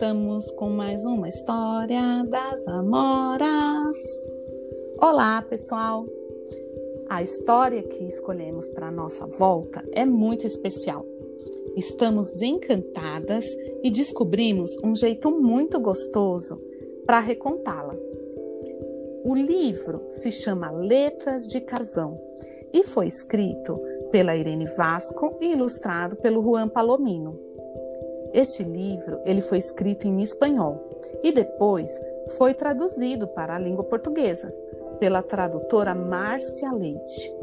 voltamos com mais uma história das Amoras. Olá, pessoal! A história que escolhemos para nossa volta é muito especial. Estamos encantadas e descobrimos um jeito muito gostoso para recontá-la. O livro se chama Letras de Carvão e foi escrito pela Irene Vasco e ilustrado pelo Juan Palomino. Este livro ele foi escrito em espanhol e depois foi traduzido para a língua portuguesa pela tradutora Márcia Leite.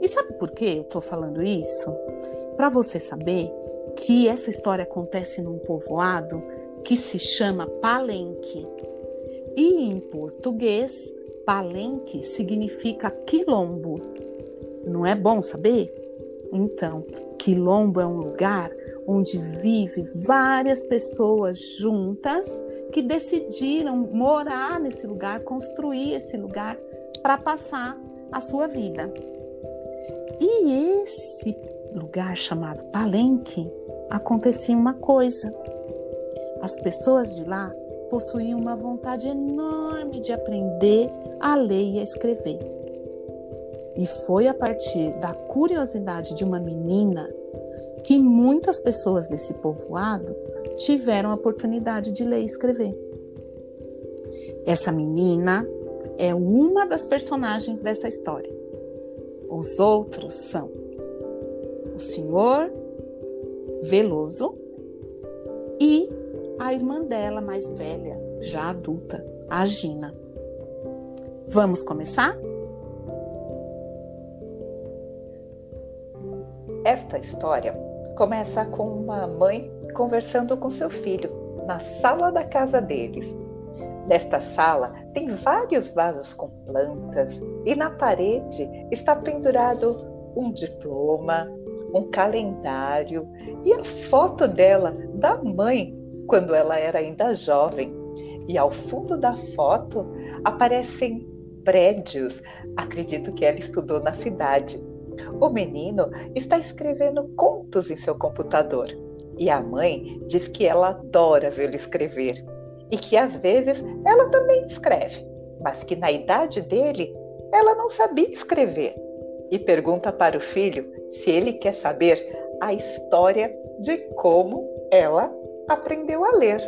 E sabe por que eu estou falando isso? Para você saber que essa história acontece num povoado que se chama Palenque. E em português, Palenque significa quilombo. Não é bom saber? Então, quilombo é um lugar onde vive várias pessoas juntas que decidiram morar nesse lugar, construir esse lugar para passar a sua vida. E esse lugar chamado Palenque acontecia uma coisa. As pessoas de lá possuíam uma vontade enorme de aprender a ler e a escrever. E foi a partir da curiosidade de uma menina que muitas pessoas desse povoado tiveram a oportunidade de ler e escrever. Essa menina é uma das personagens dessa história. Os outros são o senhor Veloso e a irmã dela mais velha, já adulta, a Gina. Vamos começar? Esta história começa com uma mãe conversando com seu filho na sala da casa deles. Nesta sala tem vários vasos com plantas e na parede está pendurado um diploma, um calendário e a foto dela, da mãe, quando ela era ainda jovem. E ao fundo da foto aparecem prédios. Acredito que ela estudou na cidade. O menino está escrevendo contos em seu computador. E a mãe diz que ela adora vê-lo escrever. E que às vezes ela também escreve, mas que na idade dele ela não sabia escrever. E pergunta para o filho se ele quer saber a história de como ela aprendeu a ler.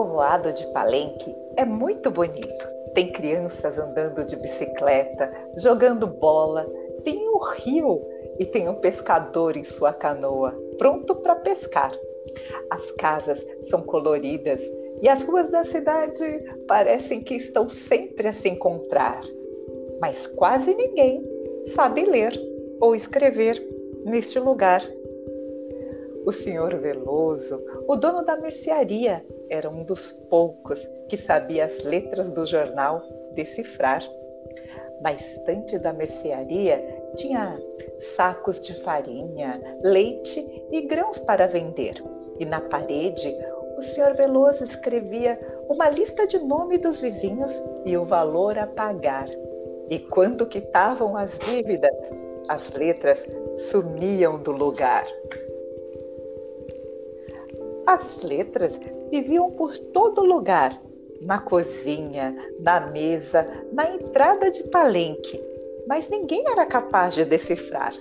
Povoado de Palenque é muito bonito. Tem crianças andando de bicicleta, jogando bola, tem um rio e tem um pescador em sua canoa, pronto para pescar. As casas são coloridas e as ruas da cidade parecem que estão sempre a se encontrar. Mas quase ninguém sabe ler ou escrever neste lugar. O senhor Veloso, o dono da mercearia, era um dos poucos que sabia as letras do jornal decifrar. Na estante da mercearia tinha sacos de farinha, leite e grãos para vender. E na parede, o senhor Veloso escrevia uma lista de nome dos vizinhos e o valor a pagar. E quando quitavam as dívidas, as letras sumiam do lugar. As letras viviam por todo lugar, na cozinha, na mesa, na entrada de palenque, mas ninguém era capaz de decifrar.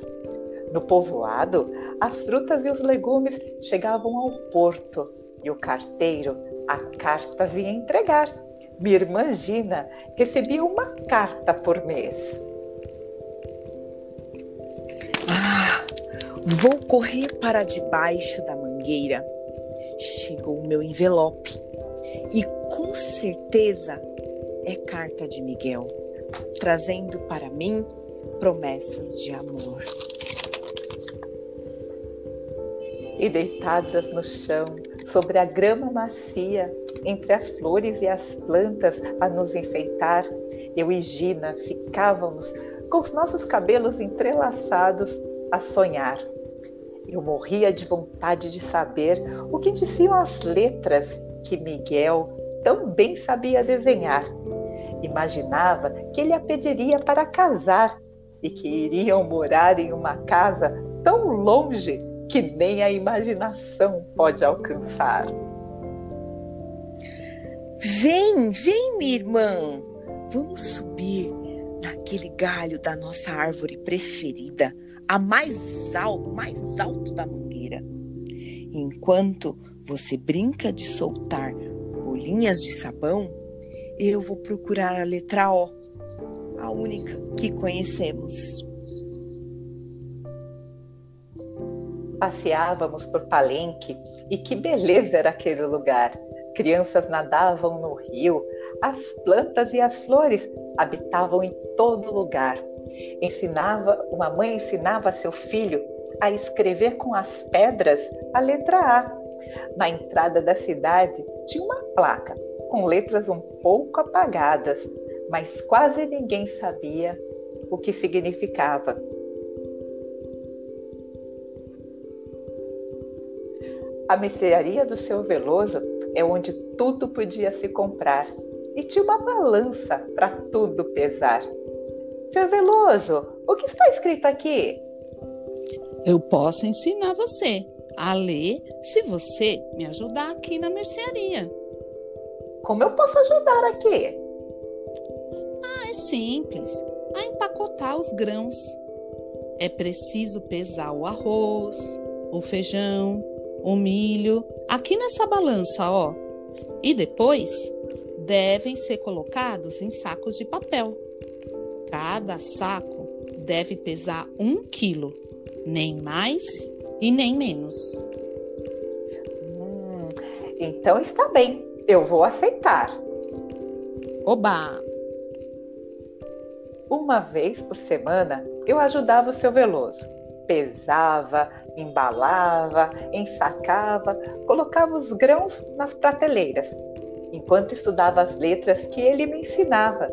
No povoado, as frutas e os legumes chegavam ao porto e o carteiro a carta vinha entregar. Minha irmã Gina recebia uma carta por mês. Ah, vou correr para debaixo da mangueira chegou o meu envelope e com certeza é carta de Miguel, trazendo para mim promessas de amor. E deitadas no chão, sobre a grama macia, entre as flores e as plantas a nos enfeitar, eu e Gina ficávamos com os nossos cabelos entrelaçados a sonhar Eu morria de vontade de saber o que diziam as letras que Miguel tão bem sabia desenhar. Imaginava que ele a pediria para casar e que iriam morar em uma casa tão longe que nem a imaginação pode alcançar. Vem, vem, minha irmã. Vamos subir naquele galho da nossa árvore preferida, a mais alto, mais alto da mangueira. Enquanto você brinca de soltar bolinhas de sabão, eu vou procurar a letra O, a única que conhecemos. Passeávamos por Palenque e que beleza era aquele lugar! Crianças nadavam no rio, as plantas e as flores habitavam em todo lugar. Ensinava, uma mãe ensinava seu filho a escrever com as pedras a letra A. Na entrada da cidade tinha uma placa com letras um pouco apagadas, mas quase ninguém sabia o que significava. A mercearia do seu Veloso é onde tudo podia se comprar e tinha uma balança para tudo pesar. Seu Veloso, o que está escrito aqui? Eu posso ensinar você a ler se você me ajudar aqui na mercearia. Como eu posso ajudar aqui? Ah, é simples. A empacotar os grãos. É preciso pesar o arroz, o feijão, o milho aqui nessa balança, ó. E depois devem ser colocados em sacos de papel. Cada saco deve pesar um quilo, nem mais e nem menos. Hum, então está bem, eu vou aceitar. Oba! Uma vez por semana eu ajudava o seu Veloso. Pesava, embalava, ensacava, colocava os grãos nas prateleiras, enquanto estudava as letras que ele me ensinava.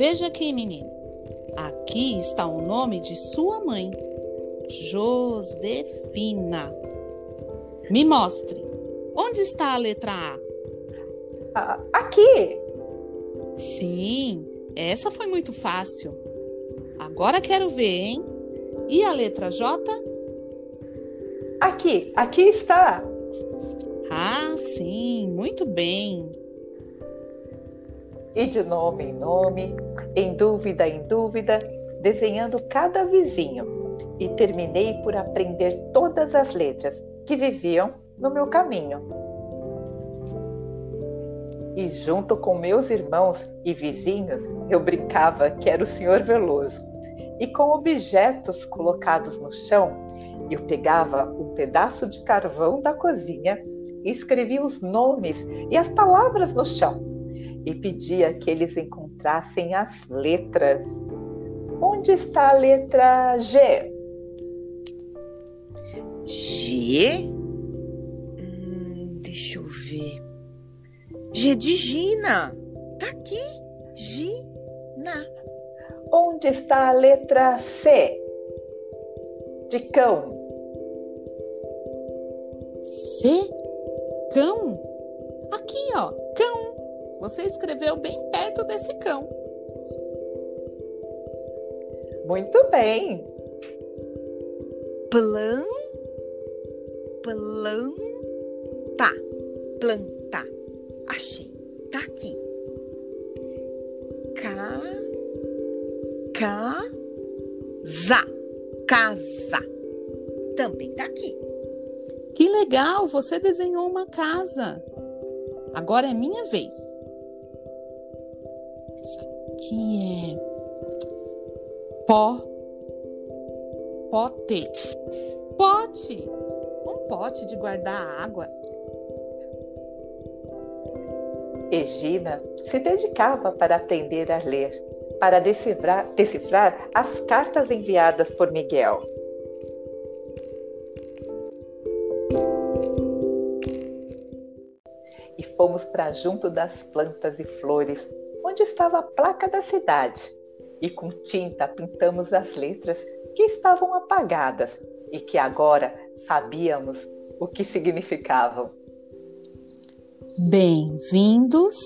Veja aqui, menino. Aqui está o nome de sua mãe, Josefina. Me mostre. Onde está a letra A? Aqui. Sim, essa foi muito fácil. Agora quero ver, hein? E a letra J? Aqui, aqui está. Ah, sim, muito bem. E de nome em nome, em dúvida em dúvida, desenhando cada vizinho. E terminei por aprender todas as letras que viviam no meu caminho. E junto com meus irmãos e vizinhos, eu brincava que era o Senhor Veloso e com objetos colocados no chão, eu pegava um pedaço de carvão da cozinha e escrevia os nomes e as palavras no chão e pedia que eles encontrassem as letras. Onde está a letra G? G? Hum, deixa eu ver. G de Gina. Tá aqui. Gina. Onde está a letra C? De cão. C? Cão? Aqui, ó. Você escreveu bem perto desse cão. Muito bem. Plan. Planta. Planta. Achei. Tá aqui. Ca casa. Casa. Também tá aqui. Que legal, você desenhou uma casa. Agora é minha vez. Isso é pó. Pote. Pote. Um pote de guardar água. Egina se dedicava para aprender a ler para decifrar, decifrar as cartas enviadas por Miguel. E fomos para junto das plantas e flores, onde estava a placa da cidade. E com tinta pintamos as letras que estavam apagadas e que agora sabíamos o que significavam. Bem-vindos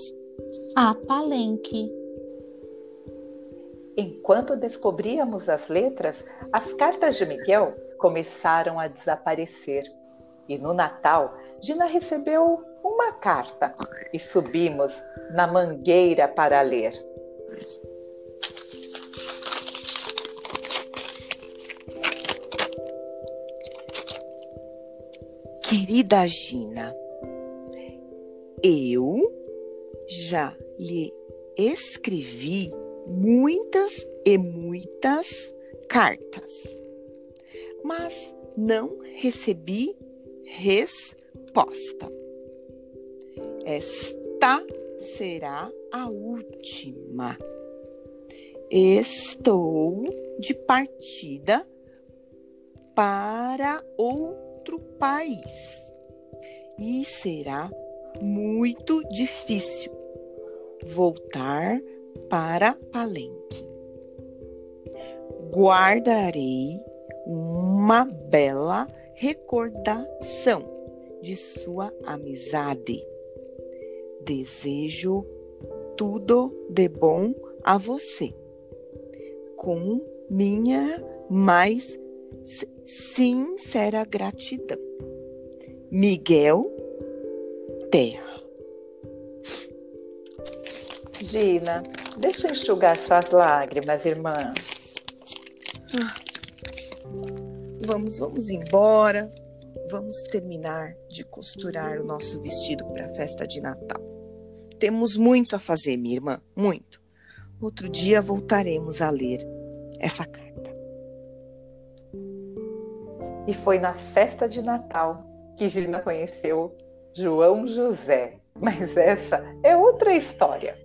a Palenque. Enquanto descobríamos as letras, as cartas de Miguel começaram a desaparecer. E no Natal, Gina recebeu uma carta e subimos na mangueira para ler. Querida Gina, eu já lhe escrevi muitas e muitas cartas, mas não recebi resposta. Esta será a última. Estou de partida para outro país e será muito difícil voltar para Palenque. Guardarei uma bela recordação de sua amizade. Desejo tudo de bom a você. Com minha mais sincera gratidão. Miguel Terra. Gina, deixa eu enxugar suas lágrimas, irmã. Ah. Vamos, vamos embora. Vamos terminar de costurar o nosso vestido para a festa de Natal. Temos muito a fazer, minha irmã, muito. Outro dia voltaremos a ler essa carta. E foi na festa de Natal que Gina conheceu João José. Mas essa é outra história.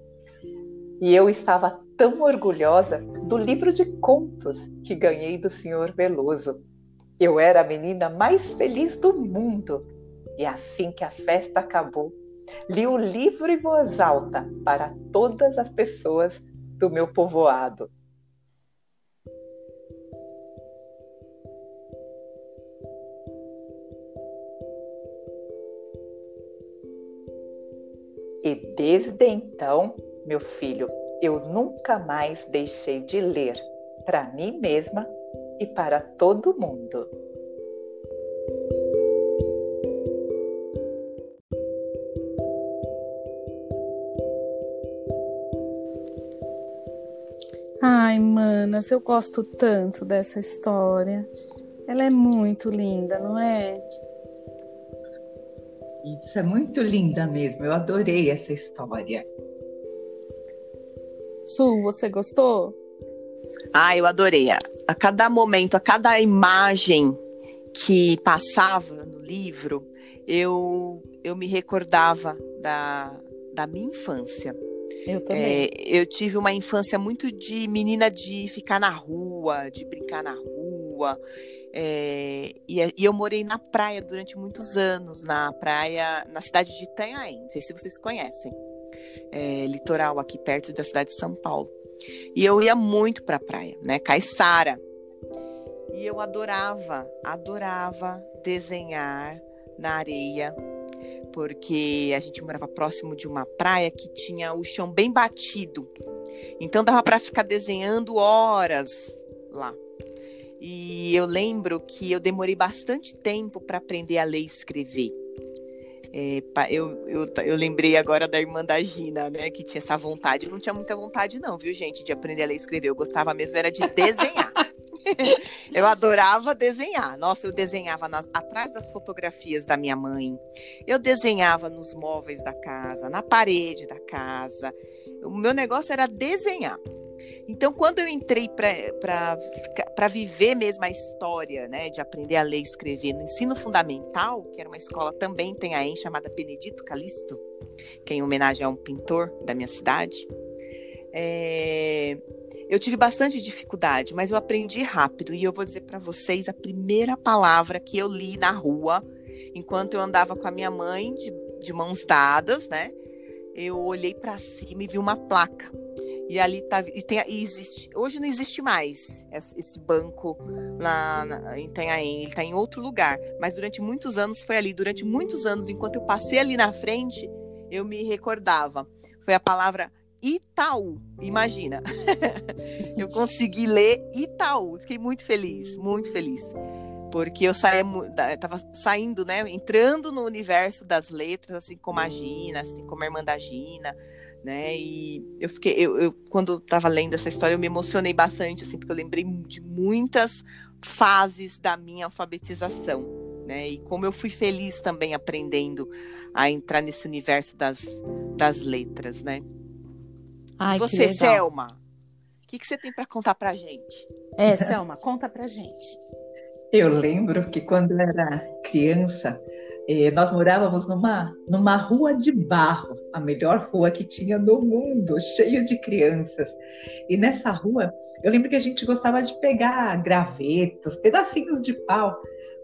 E eu estava tão orgulhosa do livro de contos que ganhei do senhor Veloso. Eu era a menina mais feliz do mundo. E assim que a festa acabou, li o livro em voz alta para todas as pessoas do meu povoado. E desde então, meu filho, eu nunca mais deixei de ler para mim mesma e para todo mundo. Ai, manas, eu gosto tanto dessa história. Ela é muito linda, não é? Isso é muito linda mesmo. Eu adorei essa história. Su, você gostou? Ah, eu adorei. A cada momento, a cada imagem que passava no livro, eu, eu me recordava da, da minha infância. Eu também. É, eu tive uma infância muito de menina de ficar na rua, de brincar na rua. É, e, e, eu morei na praia durante muitos anos, na praia, na cidade de Itanhaém. Não sei se vocês conhecem. É, litoral aqui perto da cidade de São Paulo. E eu ia muito para a praia, né? Caiçara. E eu adorava, adorava desenhar na areia, porque a gente morava próximo de uma praia que tinha o chão bem batido. Então dava para ficar desenhando horas lá. E eu lembro que eu demorei bastante tempo para aprender a ler e escrever. É, eu, eu, eu lembrei agora da irmã da Gina, né? Que tinha essa vontade. Eu não tinha muita vontade, não, viu, gente, de aprender a ler e escrever. Eu gostava mesmo era de desenhar. eu adorava desenhar. Nossa, eu desenhava nas, atrás das fotografias da minha mãe. Eu desenhava nos móveis da casa, na parede da casa. O meu negócio era desenhar. Então, quando eu entrei para viver mesmo a história, né, de aprender a ler e escrever no ensino fundamental, que era uma escola também tem a chamada Benedito Calixto, que é em homenagem a um pintor da minha cidade, é, eu tive bastante dificuldade, mas eu aprendi rápido. E eu vou dizer para vocês a primeira palavra que eu li na rua, enquanto eu andava com a minha mãe de, de mãos dadas, né? Eu olhei para cima e vi uma placa E ali tá. E tem, e existe, hoje não existe mais esse banco na, em Itanhaém. Ele está em outro lugar. Mas durante muitos anos foi ali. Durante muitos anos, enquanto eu passei ali na frente, eu me recordava. Foi a palavra Itaú. Imagina. eu consegui ler Itaú. Fiquei muito feliz, muito feliz. Porque eu saía, tava saindo, né? Entrando no universo das letras, assim como a Gina, assim como a irmã da Gina né? E eu fiquei, eu, eu quando estava lendo essa história, eu me emocionei bastante, assim, porque eu lembrei de muitas fases da minha alfabetização, né? E como eu fui feliz também aprendendo a entrar nesse universo das, das letras, né? Ai, você, Selma, o que, que você tem para contar para gente? É, Selma, conta para gente. Eu lembro que quando eu era criança, eh, nós morávamos numa, numa rua de barro, a melhor rua que tinha no mundo, cheio de crianças. E nessa rua, eu lembro que a gente gostava de pegar gravetos, pedacinhos de pau,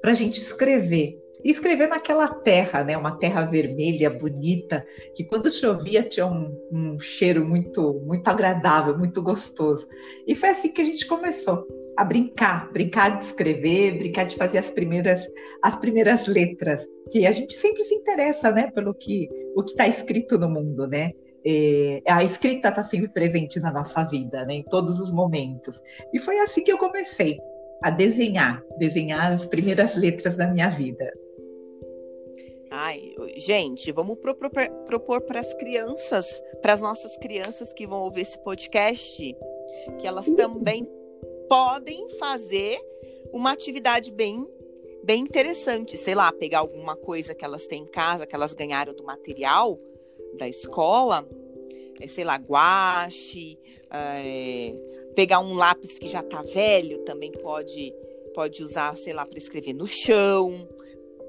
para a gente escrever. E escrever naquela terra, né, uma terra vermelha, bonita, que quando chovia tinha um, um cheiro muito, muito agradável, muito gostoso. E foi assim que a gente começou a brincar, brincar de escrever, brincar de fazer as primeiras, as primeiras letras, que a gente sempre se interessa, né, pelo que o que está escrito no mundo, né? É, a escrita está sempre presente na nossa vida, né, em todos os momentos. E foi assim que eu comecei a desenhar, desenhar as primeiras letras da minha vida. Ai, gente, vamos propor para as crianças, para as nossas crianças que vão ouvir esse podcast, que elas também podem fazer uma atividade bem bem interessante, sei lá, pegar alguma coisa que elas têm em casa, que elas ganharam do material da escola, é, sei lá, guache, é, pegar um lápis que já tá velho, também pode pode usar, sei lá, para escrever no chão,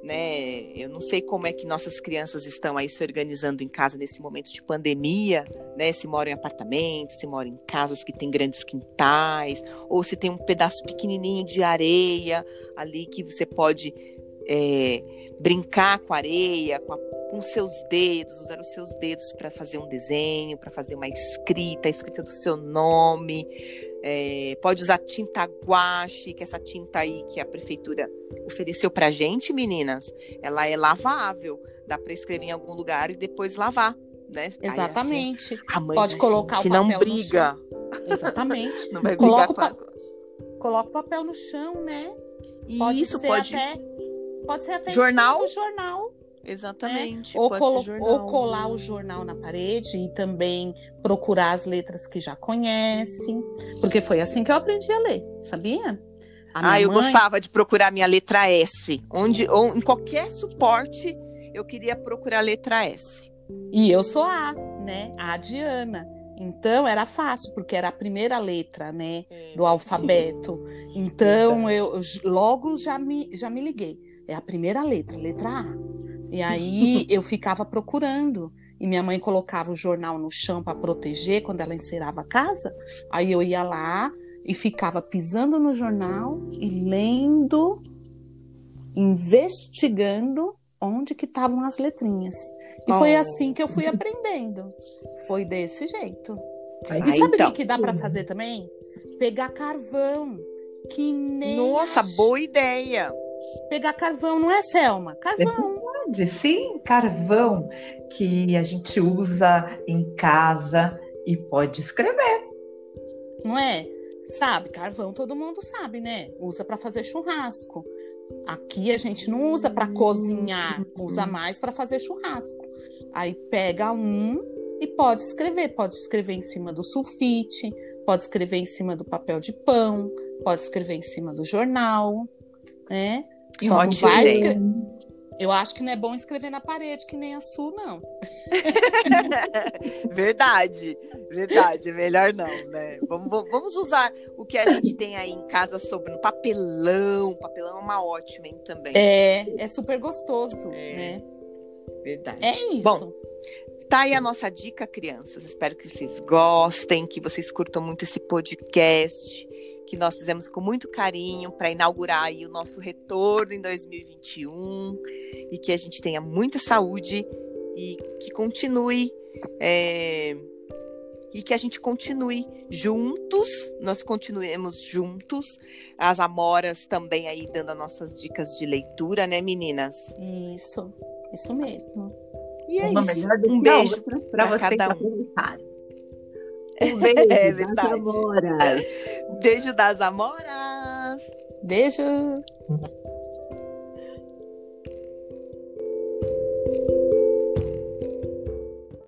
né? Eu não sei como é que nossas crianças estão aí se organizando em casa nesse momento de pandemia, né? Se moram em apartamentos, se moram em casas que têm grandes quintais, ou se tem um pedaço pequenininho de areia ali que você pode é, brincar com a areia, com, a, com seus dedos, usar os seus dedos para fazer um desenho, para fazer uma escrita, a escrita do seu nome, é, pode usar tinta guache, que essa tinta aí que a prefeitura ofereceu pra gente, meninas, ela é lavável. Dá para escrever em algum lugar e depois lavar, né? Exatamente. Aí, assim, pode colocar o papel não briga. Exatamente. não vai brigar Coloca com a... Coloca o papel no chão, né? Pode Isso, pode. Até... Pode ser até jornal. jornal. Exatamente. Né? Ou, colo ou, colar o jornal na parede e também procurar as letras que já conhece. Porque foi assim que eu aprendi a ler, sabia? A ah, eu mãe... gostava de procurar minha letra S. Onde, ou em qualquer suporte, eu queria procurar a letra S. E eu sou A, né? A Diana. Então era fácil, porque era a primeira letra, né, é. do alfabeto. Então eu, eu logo já me, já me liguei. É a primeira letra, letra A. E aí eu ficava procurando. E minha mãe colocava o jornal no chão para proteger quando ela encerava a casa. Aí eu ia lá e ficava pisando no jornal e lendo, investigando onde que estavam as letrinhas. E oh. foi assim que eu fui aprendendo. Foi desse jeito. e sabe o então. que, que dá para fazer também? Pegar carvão. Que nem. Nossa, boa ideia! Pegar carvão, não é, Selma? Carvão verdade, sim, carvão que a gente usa em casa e pode escrever. Não é? Sabe, carvão todo mundo sabe, né? Usa para fazer churrasco. Aqui a gente não usa para cozinhar, usa mais para fazer churrasco. Aí pega um e pode escrever, pode escrever em cima do sulfite, pode escrever em cima do papel de pão, pode escrever em cima do jornal, né? Só não vai escrever. Eu acho que não é bom escrever na parede, que nem a sua, não. verdade, verdade. Melhor não, né? Vamos, vamos usar o que a gente tem aí em casa sobre no papelão. Papelão é uma ótima, hein, também. É, é super gostoso, é, né? Verdade. É isso. Bom, tá aí a nossa dica, crianças. Espero que vocês gostem, que vocês curtam muito esse podcast que nós fizemos com muito carinho para inaugurar aí o nosso retorno em 2021 e que a gente tenha muita saúde e que continue é, e que a gente continue juntos, nós continuemos juntos. As amoras também aí dando as nossas dicas de leitura, né, meninas? Isso, isso mesmo. E é Uma isso. Um beijo outra pra pra vocês cada um. Um beijo, É das verdade. amoras. Beijo das amoras. Beijo!